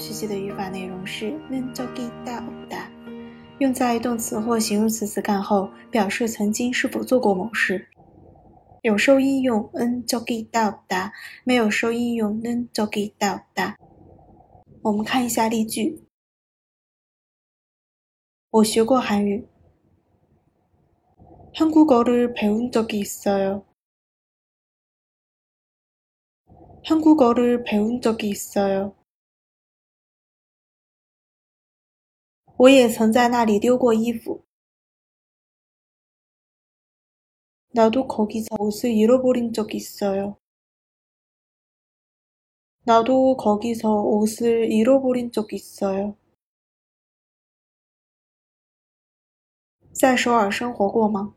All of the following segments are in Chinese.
学习的语法内容是는저기다없 다， 用在动词或形容词词干后，表示曾经是否做过某事。有收音用는저기 다， 没有收音用는저기 다。 我们看一下例句。我学过韩语，한국어를배운적이있어 요。 한국어를 배운 적이 있어 요。 我也曾在那里丢过衣服。나도거기서옷을잃어버린적이있어 요。 나도거기서옷을잃어버린적이있어 요。 在首尔生活过吗？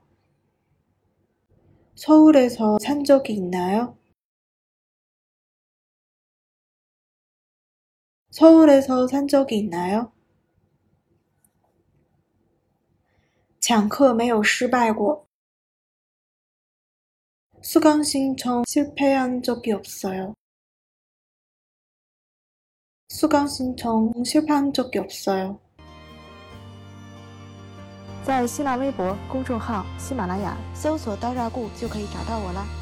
서울에서산적이있나 요？ 서울에서산적이있나 요？ 抢课没有失败过。수강신청실패한적이없어 요。 수강신청실패한적이없어 요。 在新浪微博公众号喜马拉雅搜索“刀扎固”就可以找到我了。